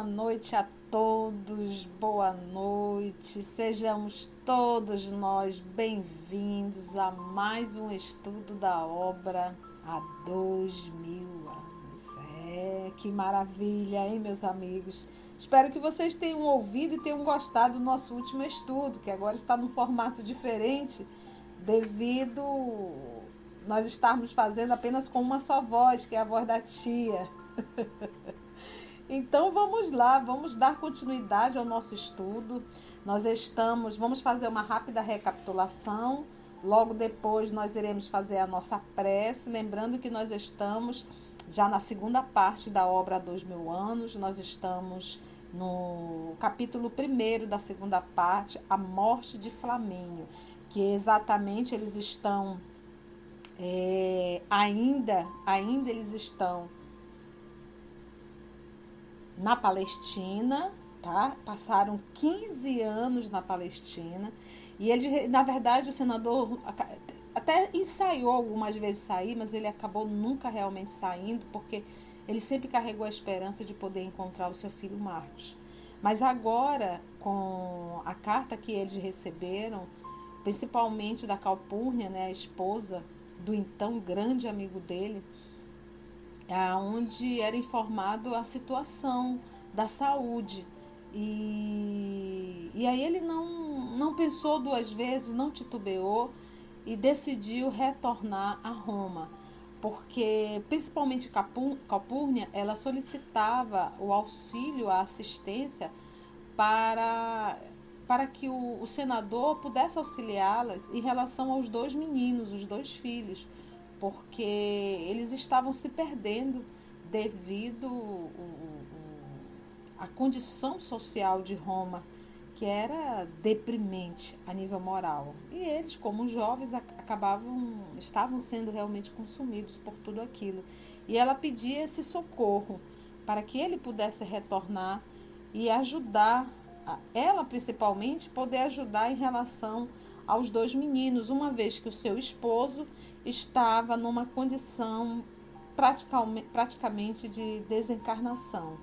Boa noite a todos, boa noite. Sejamos todos nós bem-vindos a mais um estudo da obra há dois mil anos. É, que maravilha, hein, meus amigos? Espero que vocês tenham ouvido e tenham gostado do nosso último estudo, que agora está num formato diferente, devido nós estarmos fazendo apenas com uma só voz, que é a voz da tia. Então vamos lá, vamos dar continuidade ao nosso estudo. Nós estamos, vamos fazer uma rápida recapitulação. Logo depois nós iremos fazer a nossa prece, lembrando que nós estamos já na segunda parte da obra dois mil anos. Nós estamos no capítulo primeiro da segunda parte, a morte de Flamínio, que exatamente eles estão é, ainda, ainda eles estão na Palestina, tá? Passaram 15 anos na Palestina. E ele, na verdade, o senador até ensaiou algumas vezes sair, mas ele acabou nunca realmente saindo, porque ele sempre carregou a esperança de poder encontrar o seu filho Marcos. Mas agora, com a carta que eles receberam, principalmente da Calpurnia, né, a esposa do então grande amigo dele, onde era informado a situação da saúde. E, e aí ele não, não pensou duas vezes, não titubeou e decidiu retornar a Roma, porque principalmente Calpurnia, ela solicitava o auxílio, a assistência para, para que o, o senador pudesse auxiliá-las em relação aos dois meninos, os dois filhos porque eles estavam se perdendo devido à condição social de Roma, que era deprimente a nível moral. E eles, como jovens, acabavam, estavam sendo realmente consumidos por tudo aquilo. E ela pedia esse socorro para que ele pudesse retornar e ajudar, ela principalmente, poder ajudar em relação aos dois meninos, uma vez que o seu esposo estava numa condição praticamente de desencarnação.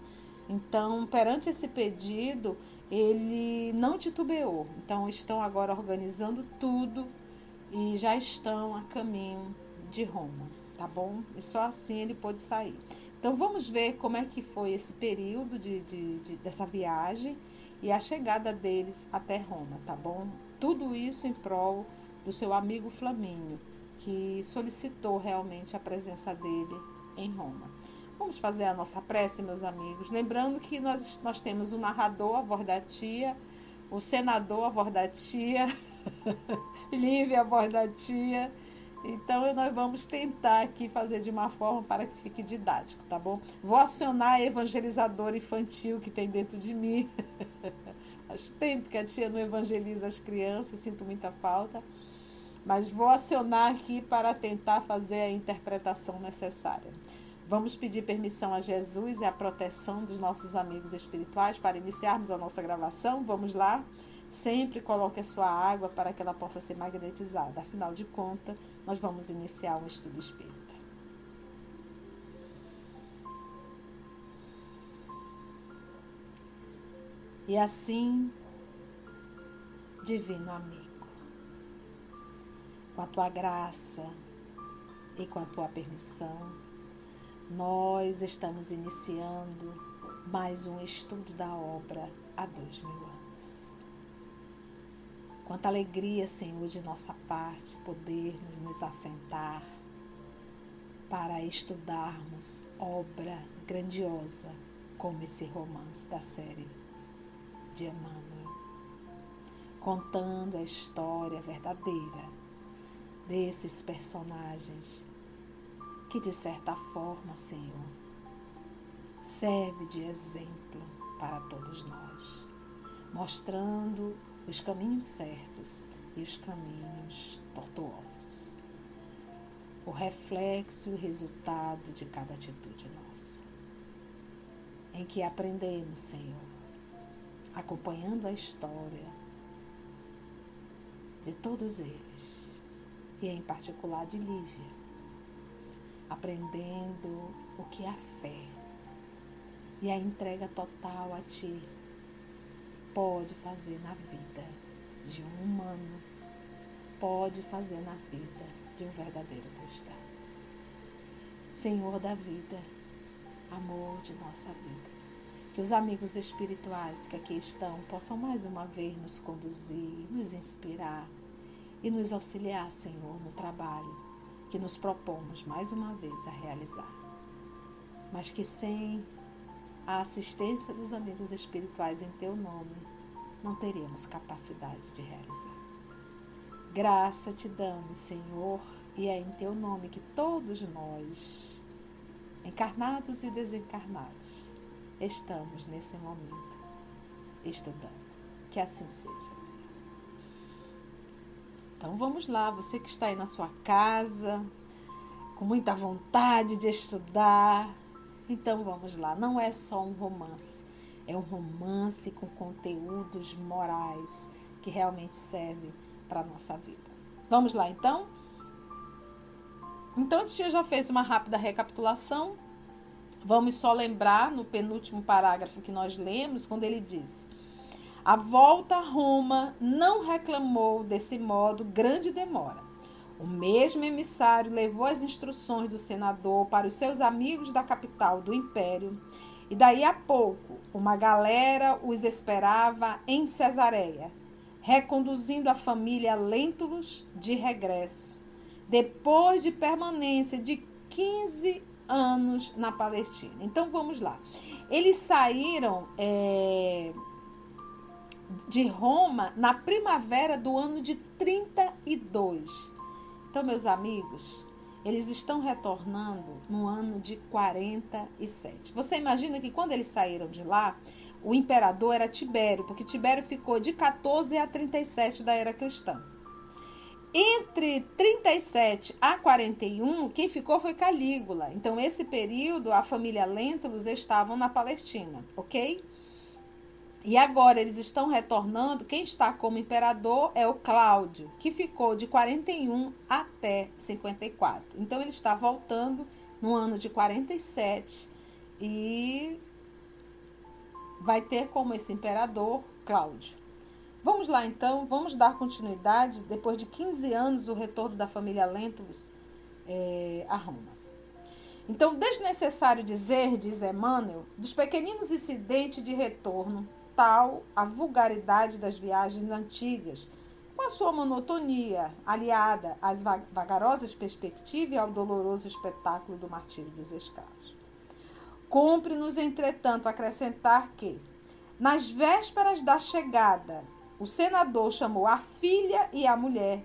Então, perante esse pedido, ele não titubeou. Então, estão agora organizando tudo e já estão a caminho de Roma, tá bom? E só assim ele pôde sair. Então, vamos ver como é que foi esse período de, de, de dessa viagem e a chegada deles até Roma, tá bom? Tudo isso em prol do seu amigo Flamínio que solicitou realmente a presença dele em Roma. Vamos fazer a nossa prece, meus amigos. Lembrando que nós, nós temos o narrador, a voz da tia, o senador, a voz da tia, Lívia, a voz da tia. Então, nós vamos tentar aqui fazer de uma forma para que fique didático, tá bom? Vou acionar a evangelizadora infantil que tem dentro de mim. Faz tempo que a tia não evangeliza as crianças, sinto muita falta mas vou acionar aqui para tentar fazer a interpretação necessária. Vamos pedir permissão a Jesus e a proteção dos nossos amigos espirituais para iniciarmos a nossa gravação. Vamos lá? Sempre coloque a sua água para que ela possa ser magnetizada. Afinal de contas, nós vamos iniciar um estudo espírita. E assim, divino amigo com a tua graça e com a tua permissão, nós estamos iniciando mais um estudo da obra há dois mil anos. Quanta alegria, Senhor, de nossa parte podermos nos assentar para estudarmos obra grandiosa como esse romance da série de Emmanuel, contando a história verdadeira desses personagens que, de certa forma, Senhor, serve de exemplo para todos nós, mostrando os caminhos certos e os caminhos tortuosos. O reflexo e o resultado de cada atitude nossa. Em que aprendemos, Senhor, acompanhando a história de todos eles e em particular de Lívia, aprendendo o que é a fé, e a entrega total a Ti pode fazer na vida de um humano, pode fazer na vida de um verdadeiro cristão. Senhor da vida, amor de nossa vida. Que os amigos espirituais que aqui estão possam mais uma vez nos conduzir, nos inspirar e nos auxiliar, Senhor, no trabalho que nos propomos mais uma vez a realizar. Mas que sem a assistência dos amigos espirituais em Teu nome, não teríamos capacidade de realizar. Graça te damos, Senhor, e é em Teu nome que todos nós, encarnados e desencarnados, estamos nesse momento estudando. Que assim seja, Senhor. Então vamos lá, você que está aí na sua casa, com muita vontade de estudar. Então vamos lá, não é só um romance, é um romance com conteúdos morais que realmente servem para a nossa vida. Vamos lá então? Então, a tia já fez uma rápida recapitulação. Vamos só lembrar no penúltimo parágrafo que nós lemos, quando ele diz: A volta a Roma não reclamou desse modo grande demora. O mesmo emissário levou as instruções do senador para os seus amigos da capital do império, e daí a pouco uma galera os esperava em Cesareia, reconduzindo a família Lentulus de regresso depois de permanência de 15 anos na Palestina. Então vamos lá. Eles saíram é, de Roma na primavera do ano de 32. Então, meus amigos, eles estão retornando no ano de 47. Você imagina que quando eles saíram de lá, o imperador era Tibério, porque Tibério ficou de 14 a 37 da era cristã. Entre 37 a 41, quem ficou foi Calígula. Então, esse período, a família Lentulus estavam na Palestina, ok? E agora eles estão retornando. Quem está como imperador é o Cláudio, que ficou de 41 até 54. Então, ele está voltando no ano de 47 e vai ter como esse imperador Cláudio. Vamos lá então, vamos dar continuidade, depois de 15 anos, o retorno da família Lentulus é, a Roma. Então, desnecessário dizer, diz Emmanuel, dos pequeninos incidentes de retorno, tal a vulgaridade das viagens antigas, com a sua monotonia, aliada às vagarosas perspectivas e ao doloroso espetáculo do martírio dos escravos. Cumpre-nos, entretanto, acrescentar que, nas vésperas da chegada o senador chamou a filha e a mulher,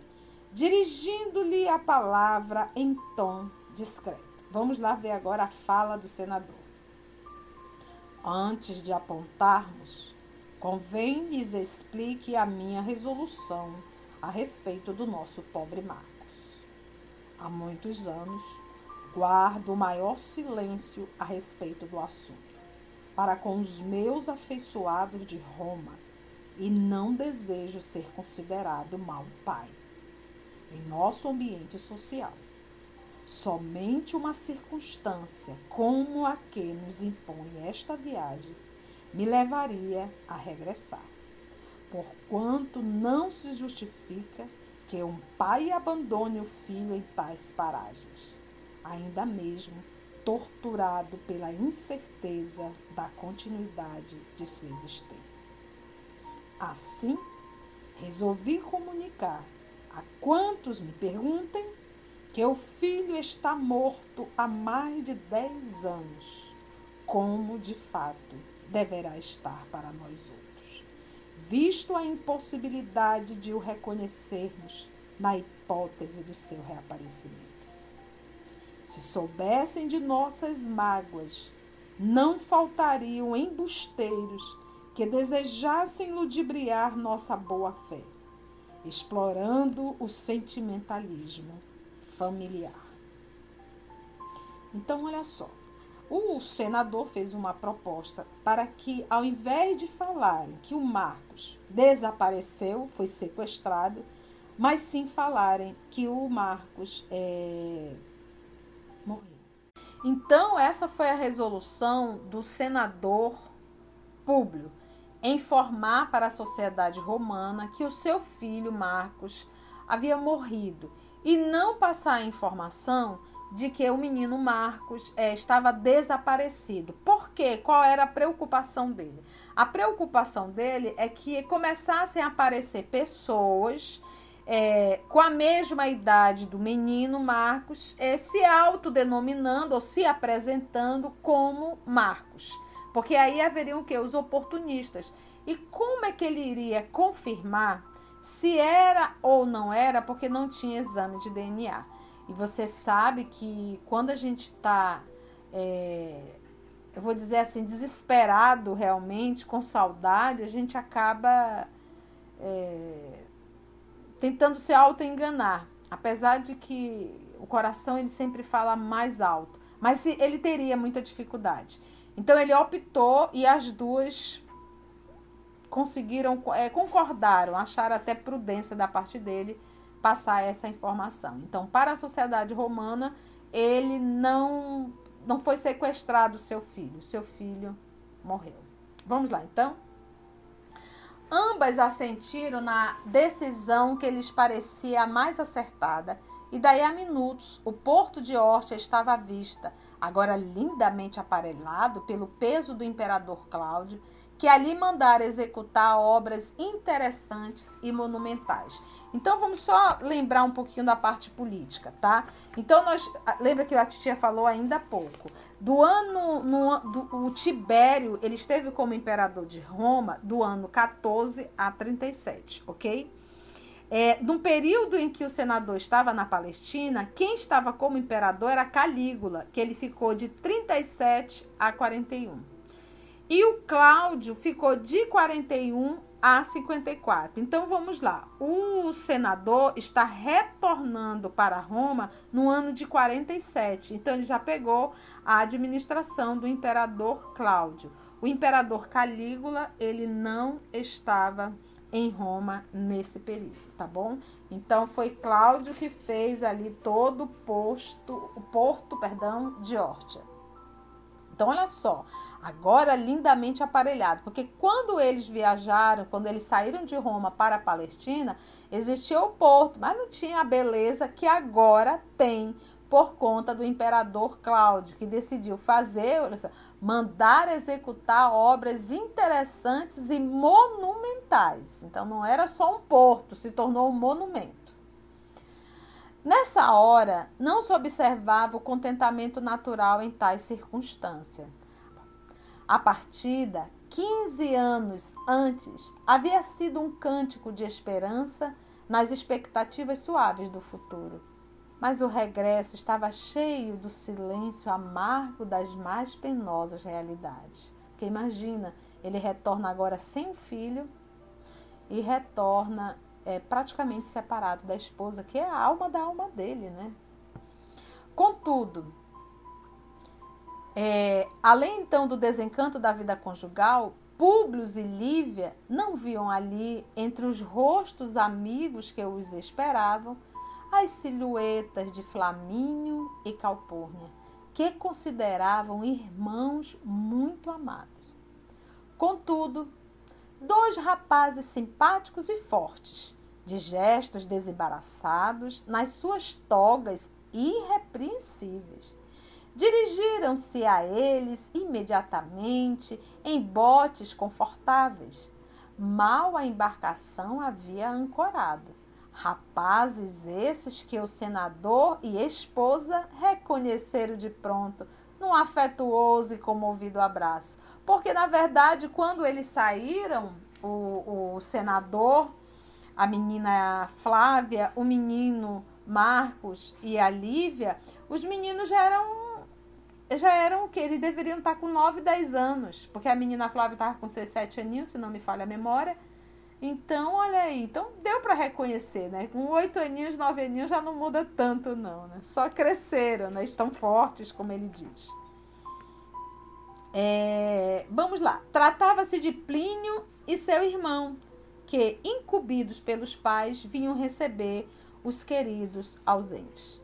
dirigindo-lhe a palavra em tom discreto. Vamos lá ver agora a fala do senador. Antes de apontarmos, convém lhes explique a minha resolução a respeito do nosso pobre Marcos. Há muitos anos guardo o maior silêncio a respeito do assunto, para com os meus afeiçoados de Roma e não desejo ser considerado mau pai. Em nosso ambiente social, somente uma circunstância como a que nos impõe esta viagem me levaria a regressar, porquanto não se justifica que um pai abandone o filho em tais paragens, ainda mesmo torturado pela incerteza da continuidade de sua existência. Assim, resolvi comunicar a quantos me perguntem que o filho está morto há mais de 10 anos, como de fato deverá estar para nós outros, visto a impossibilidade de o reconhecermos na hipótese do seu reaparecimento. Se soubessem de nossas mágoas, não faltariam embusteiros que desejassem ludibriar nossa boa fé, explorando o sentimentalismo familiar. Então, olha só. O senador fez uma proposta para que, ao invés de falarem que o Marcos desapareceu, foi sequestrado, mas sim falarem que o Marcos é, morreu. Então, essa foi a resolução do senador Públio, informar para a sociedade romana que o seu filho Marcos havia morrido e não passar a informação de que o menino Marcos é, estava desaparecido. Por quê? Qual era a preocupação dele? A preocupação dele é que começassem a aparecer pessoas é, com a mesma idade do menino Marcos, é, se autodenominando ou se apresentando como Marcos. Porque aí haveriam o quê? Os oportunistas. E como é que ele iria confirmar se era ou não era, porque não tinha exame de DNA? E você sabe que quando a gente está, é, eu vou dizer assim, desesperado realmente, com saudade, a gente acaba é, tentando se auto-enganar. Apesar de que o coração ele sempre fala mais alto. Mas ele teria muita dificuldade. Então ele optou e as duas conseguiram, é, concordaram, acharam até prudência da parte dele passar essa informação. Então, para a sociedade romana, ele não não foi sequestrado seu filho, seu filho morreu. Vamos lá, então. Ambas assentiram na decisão que lhes parecia a mais acertada, e daí a minutos o porto de Ortia estava à vista, agora lindamente aparelhado pelo peso do imperador Cláudio, que ali mandara executar obras interessantes e monumentais. Então vamos só lembrar um pouquinho da parte política, tá? Então nós lembra que a titia falou ainda há pouco. Do ano no, do, o Tibério, ele esteve como imperador de Roma do ano 14 a 37, OK? É, num período em que o senador estava na Palestina, quem estava como imperador era Calígula, que ele ficou de 37 a 41. E o Cláudio ficou de 41 a 54. Então vamos lá. O senador está retornando para Roma no ano de 47. Então ele já pegou a administração do imperador Cláudio. O imperador Calígula, ele não estava em Roma nesse período, tá bom? Então foi Cláudio que fez ali todo o posto, o porto, perdão, de Órtia. Então olha só, agora lindamente aparelhado, porque quando eles viajaram, quando eles saíram de Roma para a Palestina, existia o porto, mas não tinha a beleza que agora tem por conta do imperador Cláudio, que decidiu fazer, mandar executar obras interessantes e monumentais. Então não era só um porto, se tornou um monumento. Nessa hora, não se observava o contentamento natural em tais circunstâncias. A partida, 15 anos antes, havia sido um cântico de esperança nas expectativas suaves do futuro. Mas o regresso estava cheio do silêncio amargo das mais penosas realidades. Porque imagina, ele retorna agora sem um filho e retorna é, praticamente separado da esposa, que é a alma da alma dele, né? Contudo, é, além então do desencanto da vida conjugal, Públio e Lívia não viam ali, entre os rostos amigos que os esperavam, as silhuetas de Flamínio e Calpurnia, que consideravam irmãos muito amados. Contudo, dois rapazes simpáticos e fortes, de gestos desembaraçados, nas suas togas irrepreensíveis Dirigiram-se a eles imediatamente em botes confortáveis. Mal a embarcação havia ancorado. Rapazes esses que o senador e esposa reconheceram de pronto num afetuoso e comovido abraço. Porque, na verdade, quando eles saíram, o, o senador, a menina Flávia, o menino Marcos e a Lívia, os meninos já eram já eram o que? Eles deveriam estar com 9, 10 anos, porque a menina Flávia estava com seus 7 aninhos, se não me falha a memória. Então, olha aí, então deu para reconhecer, né? Com 8 aninhos, 9 aninhos já não muda tanto, não, né? Só cresceram, né? Estão fortes, como ele diz. É, vamos lá. Tratava-se de Plínio e seu irmão, que, incumbidos pelos pais, vinham receber os queridos ausentes.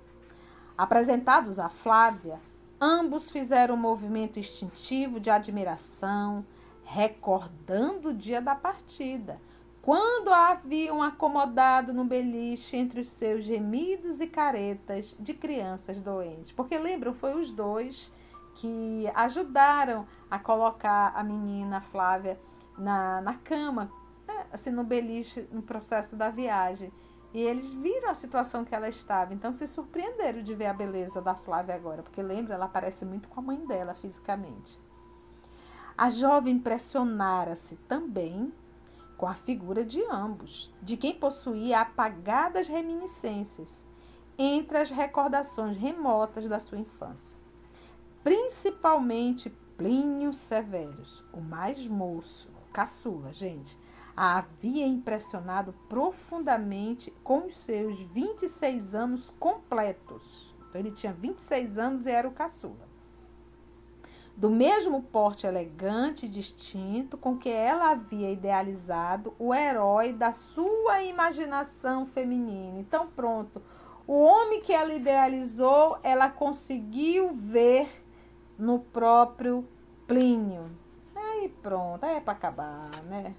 Apresentados a Flávia, Ambos fizeram um movimento instintivo de admiração, recordando o dia da partida, quando a haviam acomodado no beliche entre os seus gemidos e caretas de crianças doentes. Porque lembram, foi os dois que ajudaram a colocar a menina Flávia na, na cama, né? assim, no beliche, no processo da viagem. E eles viram a situação que ela estava, então se surpreenderam de ver a beleza da Flávia agora, porque lembra, ela parece muito com a mãe dela fisicamente. A jovem impressionara-se também com a figura de ambos, de quem possuía apagadas reminiscências entre as recordações remotas da sua infância. Principalmente Plínio Severus, o mais moço, caçula, gente, a havia impressionado profundamente com os seus 26 anos completos. Então, ele tinha 26 anos e era o caçula. Do mesmo porte elegante e distinto com que ela havia idealizado o herói da sua imaginação feminina. Então, pronto. O homem que ela idealizou, ela conseguiu ver no próprio Plínio. Aí pronto, aí é para acabar, né?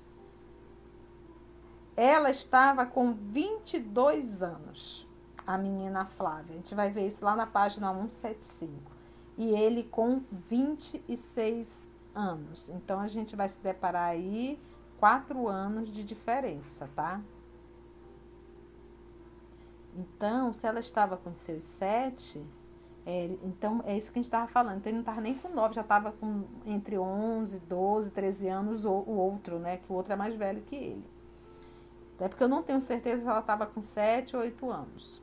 Ela estava com 22 anos, a menina Flávia. A gente vai ver isso lá na página 175. E ele com 26 anos. Então a gente vai se deparar aí quatro anos de diferença, tá? Então, se ela estava com seus sete, é, então é isso que a gente estava falando. Então ele não estava nem com nove, já estava com entre 11, 12, 13 anos o, o outro, né? Que o outro é mais velho que ele. Até porque eu não tenho certeza se ela estava com 7 ou 8 anos.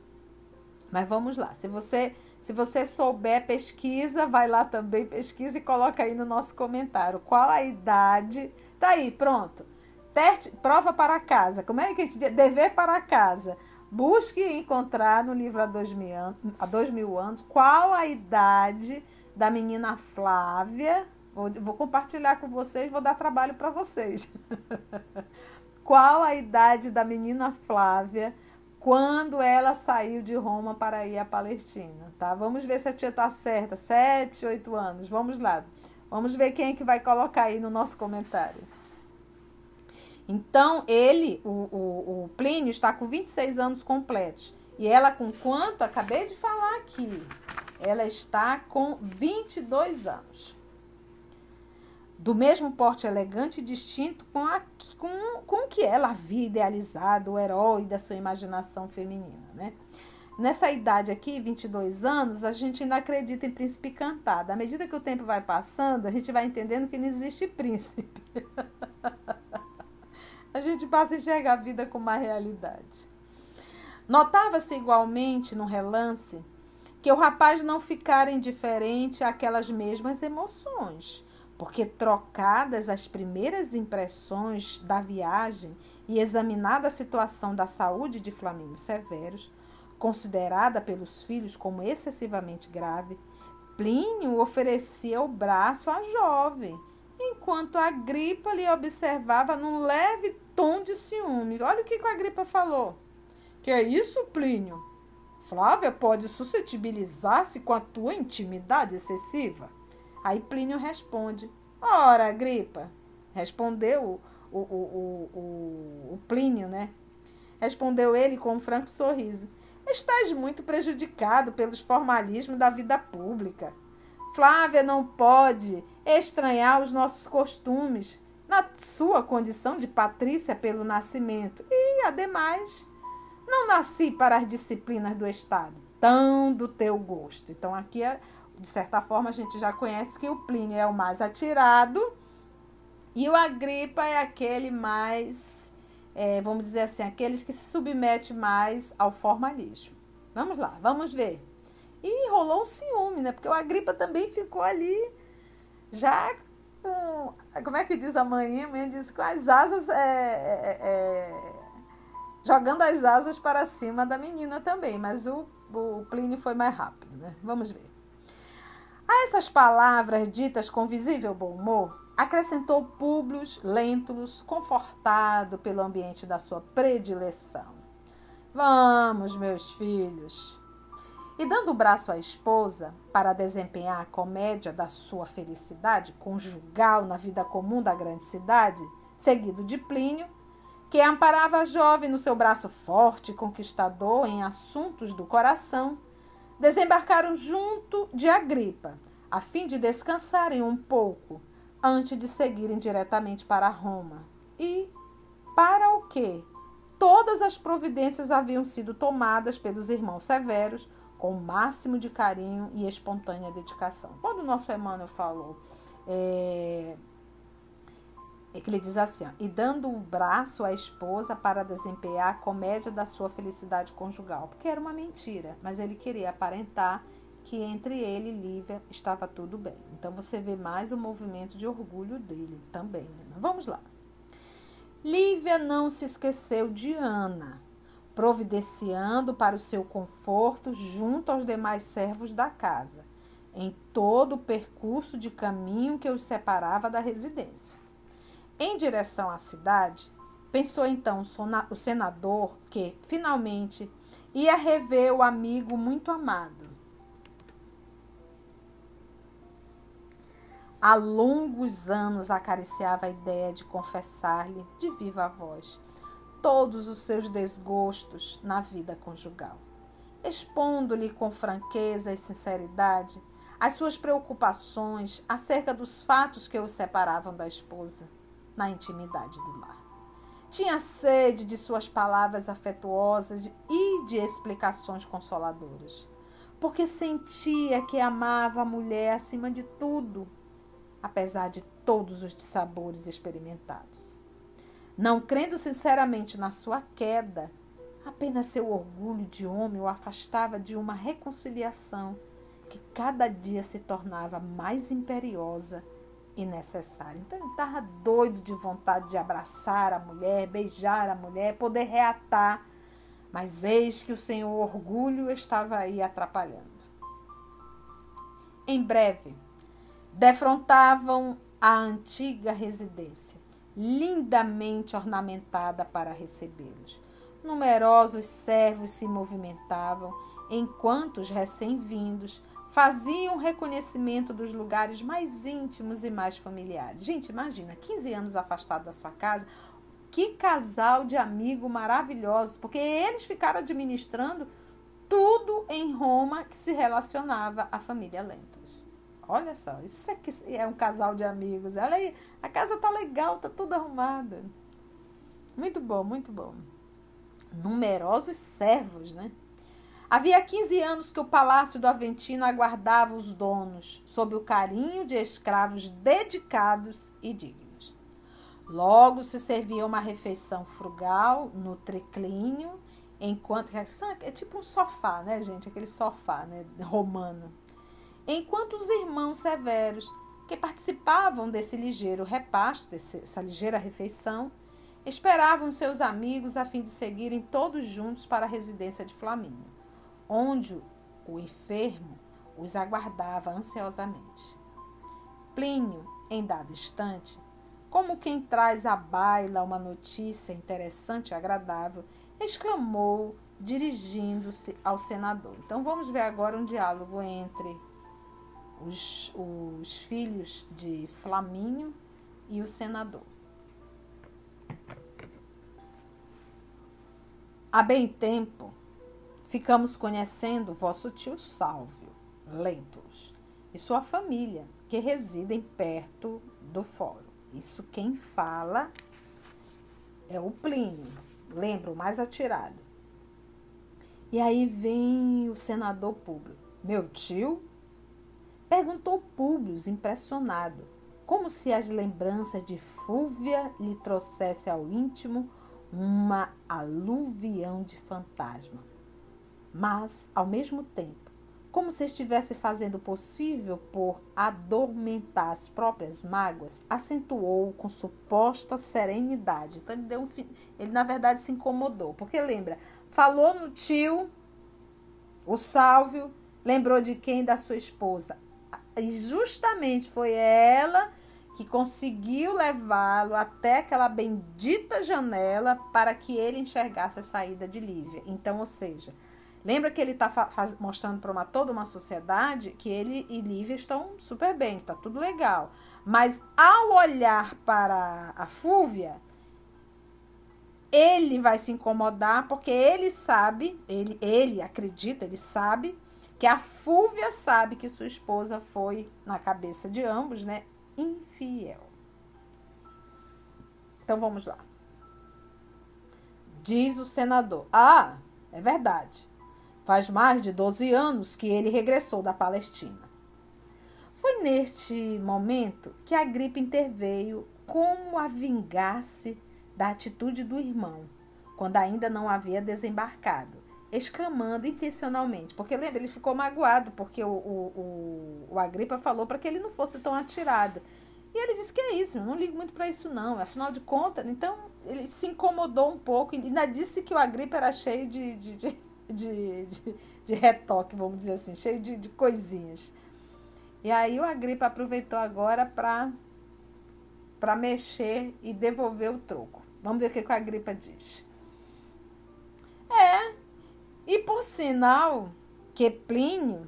Mas vamos lá. Se você, se você souber, pesquisa, vai lá também, pesquisa e coloca aí no nosso comentário. Qual a idade? Tá aí, pronto. Teste, prova para casa. Como é que a gente diz? Dever para casa. Busque encontrar no livro há dois, mil anos, há dois mil anos qual a idade da menina Flávia. Vou, vou compartilhar com vocês, vou dar trabalho para vocês. qual a idade da menina Flávia quando ela saiu de Roma para ir à Palestina, tá? Vamos ver se a tia tá certa. Sete, oito anos. Vamos lá. Vamos ver quem é que vai colocar aí no nosso comentário. Então, ele, o, o, o Plínio, está com 26 anos completos. E ela com quanto? Acabei de falar aqui. Ela está com 22 anos do mesmo porte elegante e distinto com, a, com, com que ela havia idealizado o herói da sua imaginação feminina. Né? Nessa idade aqui, 22 anos, a gente ainda acredita em príncipe cantado. À medida que o tempo vai passando, a gente vai entendendo que não existe príncipe. a gente passa a enxergar a vida com uma realidade. Notava-se igualmente no relance que o rapaz não ficara indiferente àquelas mesmas emoções porque trocadas as primeiras impressões da viagem e examinada a situação da saúde de Flamínio Severus, considerada pelos filhos como excessivamente grave, Plínio oferecia o braço à jovem, enquanto a gripa lhe observava num leve tom de ciúme. Olha o que a gripa falou. Que é isso, Plínio? Flávia pode suscetibilizar-se com a tua intimidade excessiva? Aí Plínio responde: Ora, Gripa, respondeu o, o, o, o, o Plínio, né? Respondeu ele com um franco sorriso. Estás muito prejudicado pelos formalismos da vida pública. Flávia não pode estranhar os nossos costumes na sua condição de patrícia pelo nascimento. E, ademais, não nasci para as disciplinas do Estado, tão do teu gosto. Então, aqui é de certa forma, a gente já conhece que o Plínio é o mais atirado e o Agripa é aquele mais, é, vamos dizer assim, aqueles que se submete mais ao formalismo. Vamos lá, vamos ver. E rolou um ciúme, né? Porque o Agripa também ficou ali já com. Como é que diz a mãe? A mãe diz com as asas. É, é, é, jogando as asas para cima da menina também. Mas o, o Plínio foi mais rápido, né? Vamos ver. A essas palavras ditas com visível bom humor, acrescentou Públio Lentulus, confortado pelo ambiente da sua predileção. Vamos, meus filhos. E dando o braço à esposa para desempenhar a comédia da sua felicidade conjugal na vida comum da grande cidade, seguido de Plínio, que amparava a jovem no seu braço forte e conquistador em assuntos do coração, desembarcaram junto de Agripa, a fim de descansarem um pouco antes de seguirem diretamente para Roma. E para o que? Todas as providências haviam sido tomadas pelos irmãos severos com o máximo de carinho e espontânea dedicação. Quando o nosso Emmanuel falou, é, que ele diz assim, ó, e dando o braço à esposa para desempenhar a comédia da sua felicidade conjugal, porque era uma mentira, mas ele queria aparentar que entre ele e Lívia estava tudo bem. Então você vê mais o movimento de orgulho dele também. Né? Vamos lá. Lívia não se esqueceu de Ana, providenciando para o seu conforto junto aos demais servos da casa, em todo o percurso de caminho que os separava da residência. Em direção à cidade, pensou então o senador que, finalmente, ia rever o amigo muito amado. Há longos anos acariciava a ideia de confessar-lhe, de viva voz, todos os seus desgostos na vida conjugal, expondo-lhe com franqueza e sinceridade as suas preocupações acerca dos fatos que o separavam da esposa na intimidade do lar. Tinha sede de suas palavras afetuosas e de explicações consoladoras, porque sentia que amava a mulher acima de tudo, apesar de todos os dissabores experimentados. Não crendo sinceramente na sua queda, apenas seu orgulho de homem o afastava de uma reconciliação que cada dia se tornava mais imperiosa e necessária. Então ele estava doido de vontade de abraçar a mulher, beijar a mulher, poder reatar, mas eis que o Senhor orgulho estava aí atrapalhando. Em breve, defrontavam a antiga residência lindamente ornamentada para recebê-los. Numerosos servos se movimentavam, enquanto os recém-vindos faziam reconhecimento dos lugares mais íntimos e mais familiares. Gente, imagina, 15 anos afastado da sua casa, que casal de amigo maravilhoso, porque eles ficaram administrando tudo em Roma que se relacionava à família Lento. Olha só, isso aqui é um casal de amigos. Olha aí, a casa tá legal, tá tudo arrumada. Muito bom, muito bom. Numerosos servos, né? Havia 15 anos que o palácio do Aventino aguardava os donos, sob o carinho de escravos dedicados e dignos. Logo se servia uma refeição frugal no triclínio, enquanto é tipo um sofá, né, gente? Aquele sofá, né, romano enquanto os irmãos severos, que participavam desse ligeiro repasto, dessa ligeira refeição, esperavam seus amigos a fim de seguirem todos juntos para a residência de Flamínio, onde o enfermo os aguardava ansiosamente. Plínio, em dado instante, como quem traz à baila uma notícia interessante e agradável, exclamou, dirigindo-se ao senador. Então vamos ver agora um diálogo entre os, os filhos de Flamínio e o senador. Há bem tempo ficamos conhecendo vosso tio Sálvio Lentulus e sua família, que residem perto do fórum. Isso quem fala é o Plínio, lembra o mais atirado. E aí vem o senador público. Meu tio Perguntou Públio, impressionado, como se as lembranças de Fúvia lhe trouxesse ao íntimo uma aluvião de fantasma. Mas, ao mesmo tempo, como se estivesse fazendo o possível por adormentar as próprias mágoas, acentuou com suposta serenidade. Então, ele, deu um, ele na verdade se incomodou, porque lembra, falou no tio, o Sálvio, lembrou de quem? Da sua esposa. E justamente foi ela que conseguiu levá-lo até aquela bendita janela para que ele enxergasse a saída de Lívia. Então, ou seja, Lembra que ele está mostrando para uma, toda uma sociedade que ele e Lívia estão super bem, está tudo legal. Mas ao olhar para a Fúvia, ele vai se incomodar porque ele sabe, ele, ele acredita, ele sabe que a Fúvia sabe que sua esposa foi, na cabeça de ambos, né, infiel. Então vamos lá. Diz o senador: Ah, é verdade. Faz mais de 12 anos que ele regressou da Palestina. Foi neste momento que a gripe interveio como a vingar-se da atitude do irmão, quando ainda não havia desembarcado, exclamando intencionalmente, porque lembra, ele ficou magoado, porque o, o, o, o Agripa falou para que ele não fosse tão atirado. E ele disse que é isso, não ligo muito para isso não, afinal de contas, então ele se incomodou um pouco, e ainda disse que o Agripa era cheio de, de, de, de, de, de retoque, vamos dizer assim, cheio de, de coisinhas. E aí o Agripa aproveitou agora para para mexer e devolver o troco. Vamos ver o que, que a Agripa diz. É, e por sinal que Plínio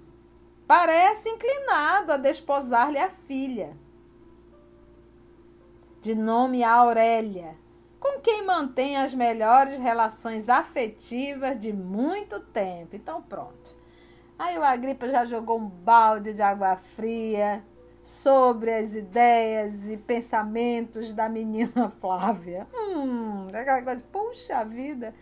parece inclinado a desposar-lhe a filha, de nome Aurélia, com quem mantém as melhores relações afetivas de muito tempo. Então, pronto. Aí o Agripa já jogou um balde de água fria sobre as ideias e pensamentos da menina Flávia. Hum, aquela coisa, puxa vida.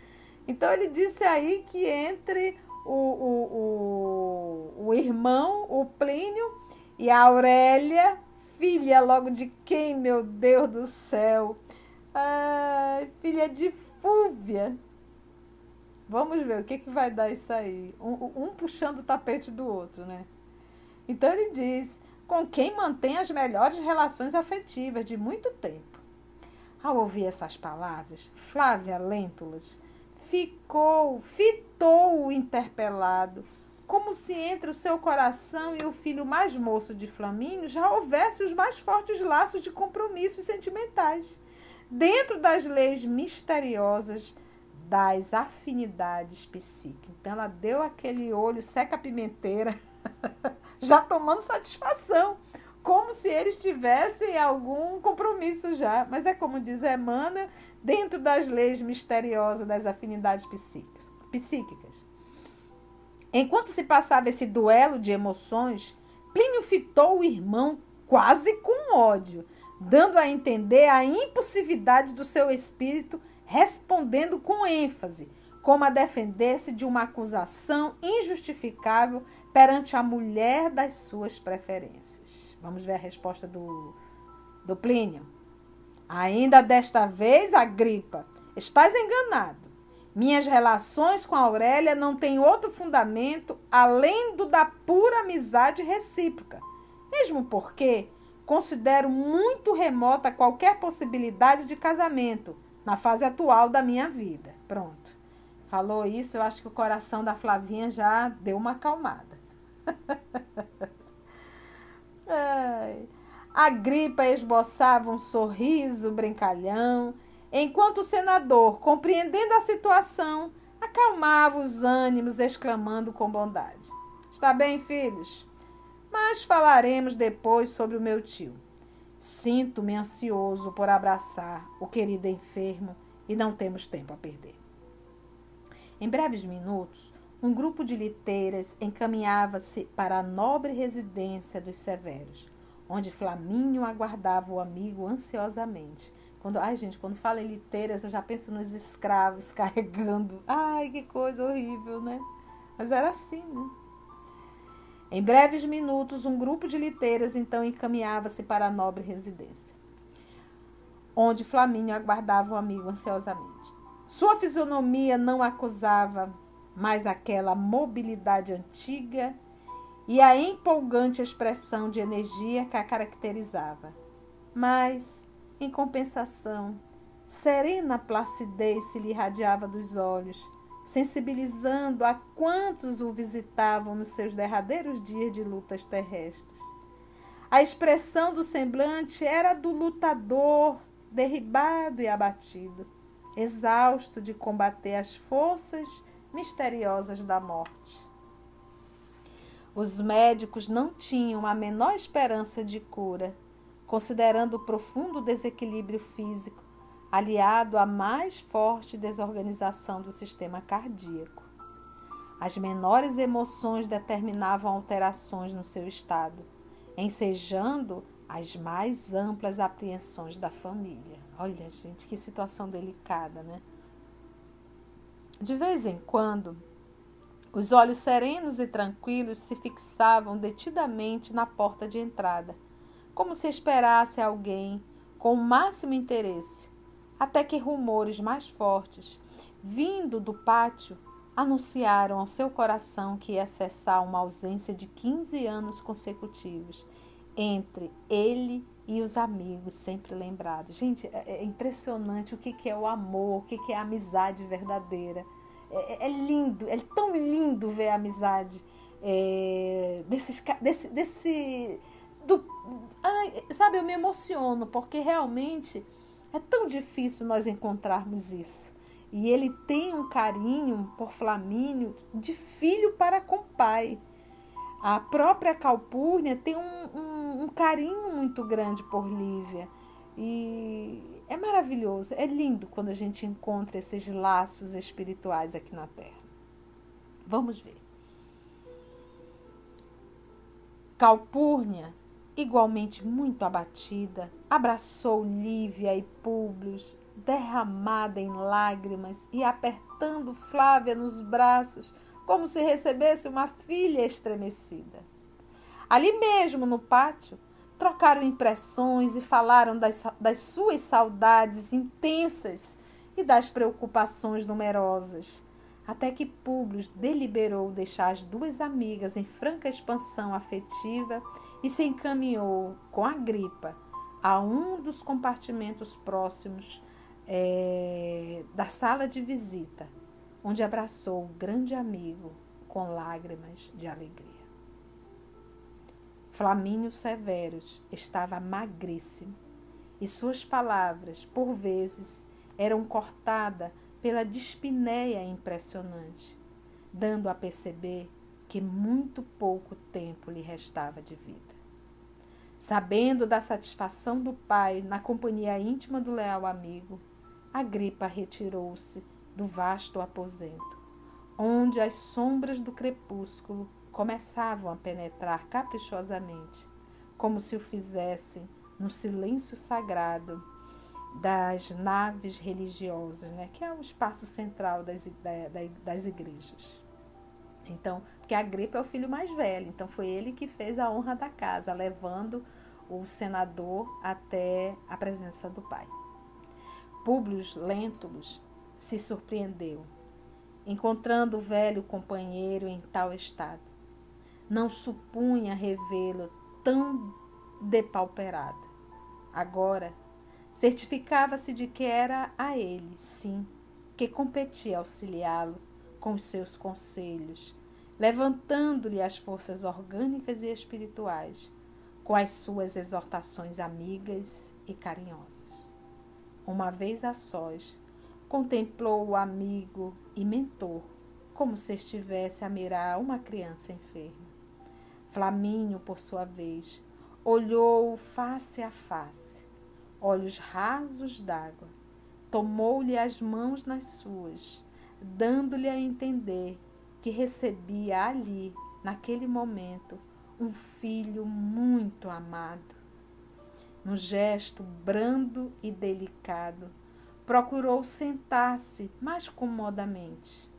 Então ele disse aí que entre o, o, o, o irmão, o Plínio, e a Aurélia, filha logo de quem, meu Deus do céu? Ai, filha de Fúvia. Vamos ver o que, que vai dar isso aí. Um, um puxando o tapete do outro, né? Então ele diz: com quem mantém as melhores relações afetivas de muito tempo. Ao ouvir essas palavras, Flávia Lentulus ficou, fitou o interpelado, como se entre o seu coração e o filho mais moço de Flamínio já houvesse os mais fortes laços de compromissos sentimentais, dentro das leis misteriosas das afinidades psíquicas. Então ela deu aquele olho seca-pimenteira, já tomando satisfação, como se eles tivessem algum compromisso já. Mas é como diz Emmanuel, dentro das leis misteriosas das afinidades psíquicas. Enquanto se passava esse duelo de emoções, Plínio fitou o irmão quase com ódio, dando a entender a impulsividade do seu espírito respondendo com ênfase, como a defender-se de uma acusação injustificável perante a mulher das suas preferências. Vamos ver a resposta do, do Plínio. Ainda desta vez, Agripa, estás enganado. Minhas relações com Aurélia não têm outro fundamento além do da pura amizade recíproca. Mesmo porque considero muito remota qualquer possibilidade de casamento, na fase atual da minha vida. Pronto. Falou isso, eu acho que o coração da Flavinha já deu uma acalmada. A gripa esboçava um sorriso brincalhão, enquanto o senador, compreendendo a situação, acalmava os ânimos, exclamando com bondade: Está bem, filhos, mas falaremos depois sobre o meu tio. Sinto-me ansioso por abraçar o querido enfermo e não temos tempo a perder. Em breves minutos, um grupo de liteiras encaminhava-se para a nobre residência dos Severos, onde Flamínio aguardava o amigo ansiosamente. Quando, ai, gente, quando fala em liteiras, eu já penso nos escravos carregando. Ai, que coisa horrível, né? Mas era assim, né? Em breves minutos, um grupo de liteiras então encaminhava-se para a nobre residência, onde Flamínio aguardava o amigo ansiosamente. Sua fisionomia não acusava mais aquela mobilidade antiga e a empolgante expressão de energia que a caracterizava. Mas, em compensação, serena placidez se lhe irradiava dos olhos sensibilizando a quantos o visitavam nos seus derradeiros dias de lutas terrestres. A expressão do semblante era do lutador derribado e abatido, exausto de combater as forças misteriosas da morte. Os médicos não tinham a menor esperança de cura, considerando o profundo desequilíbrio físico, aliado à mais forte desorganização do sistema cardíaco. As menores emoções determinavam alterações no seu estado, ensejando as mais amplas apreensões da família. Olha, gente, que situação delicada, né? De vez em quando, os olhos serenos e tranquilos se fixavam detidamente na porta de entrada, como se esperasse alguém com o máximo interesse, até que rumores mais fortes, vindo do pátio, anunciaram ao seu coração que ia cessar uma ausência de 15 anos consecutivos entre ele e os amigos sempre lembrados. Gente, é, é impressionante o que, é o amor, o que, que é a amizade verdadeira. É, é, é lindo, é tão lindo ver a amizade é, desses, desse, desse do, ai, sabe, eu me emociono porque realmente é tão difícil nós encontrarmos isso. E ele tem um carinho por Flamínio de filho para com pai. A própria Calpurnia tem um, um, um carinho muito grande por Lívia. E é maravilhoso, é lindo quando a gente encontra esses laços espirituais aqui na Terra. Vamos ver. Calpurnia, igualmente muito abatida, abraçou Lívia e Públio, derramada em lágrimas e apertando Flávia nos braços como se recebesse uma filha estremecida. Ali mesmo, no pátio, trocaram impressões e falaram das, das suas saudades intensas e das preocupações numerosas, até que Públio deliberou deixar as duas amigas em franca expansão afetiva e se encaminhou com a gripa a um dos compartimentos próximos é, da sala de visita, onde abraçou o grande amigo com lágrimas de alegria. Flamínio Severus estava magríssimo e suas palavras, por vezes, eram cortadas pela dispneia impressionante, dando a perceber que muito pouco tempo lhe restava de vida. Sabendo da satisfação do pai na companhia íntima do leal amigo, Agripa retirou-se do vasto aposento, onde as sombras do crepúsculo começavam a penetrar caprichosamente, como se o fizessem no silêncio sagrado das naves religiosas, né? que é o espaço central das, das igrejas. Então, porque a Agripa é o filho mais velho, então foi ele que fez a honra da casa, levando o senador até a presença do pai. Públio Lentulus se surpreendeu, encontrando o velho companheiro em tal estado. Não supunha revê-lo tão depauperado. Agora, certificava-se de que era a ele, sim, que competia auxiliá-lo com os seus conselhos, levantando-lhe as forças orgânicas e espirituais, com as suas exortações amigas e carinhosas. Uma vez a sós, Contemplou o amigo e mentor, como se estivesse a mirar uma criança enferma. Flamínio, por sua vez, olhou-o face a face, olhos rasos d'água. Tomou-lhe as mãos nas suas, dando-lhe a entender que recebia ali, naquele momento, um filho muito amado. No gesto brando e delicado, procurou sentar-se mais comodamente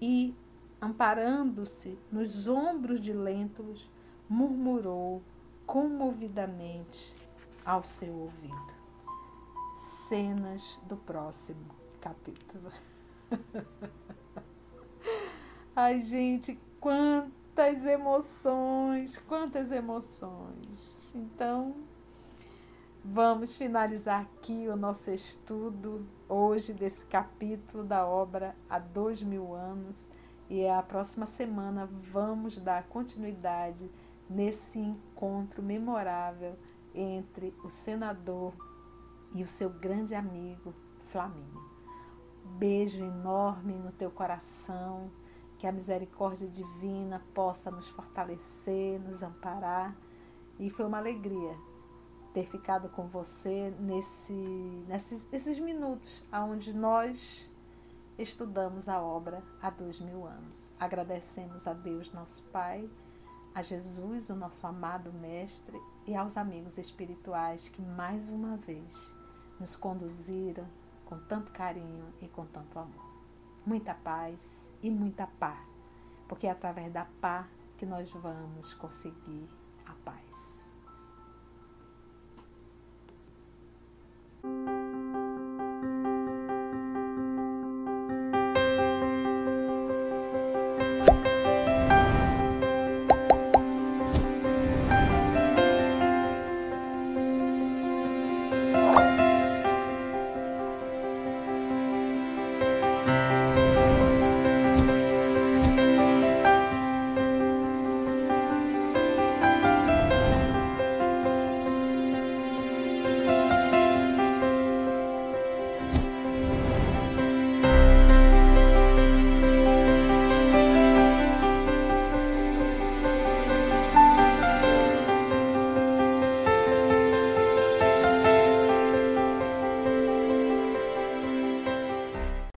e, amparando-se nos ombros de Lentulus, murmurou comovidamente ao seu ouvido. Cenas do próximo capítulo. Ai, gente, quantas emoções, quantas emoções. Então, Vamos finalizar aqui o nosso estudo hoje desse capítulo da obra Há Dois Mil Anos e a próxima semana vamos dar continuidade nesse encontro memorável entre o senador e o seu grande amigo Flamínio. beijo enorme no teu coração. Que a misericórdia divina possa nos fortalecer, nos amparar. E foi uma alegria ter ficado com você nesse, nesses, nesses minutos onde nós estudamos a obra há dois mil anos. Agradecemos a Deus, nosso Pai, a Jesus, o nosso amado Mestre, e aos amigos espirituais que mais uma vez nos conduziram com tanto carinho e com tanto amor. Muita paz e muita paz, porque é através da paz que nós vamos conseguir a paz.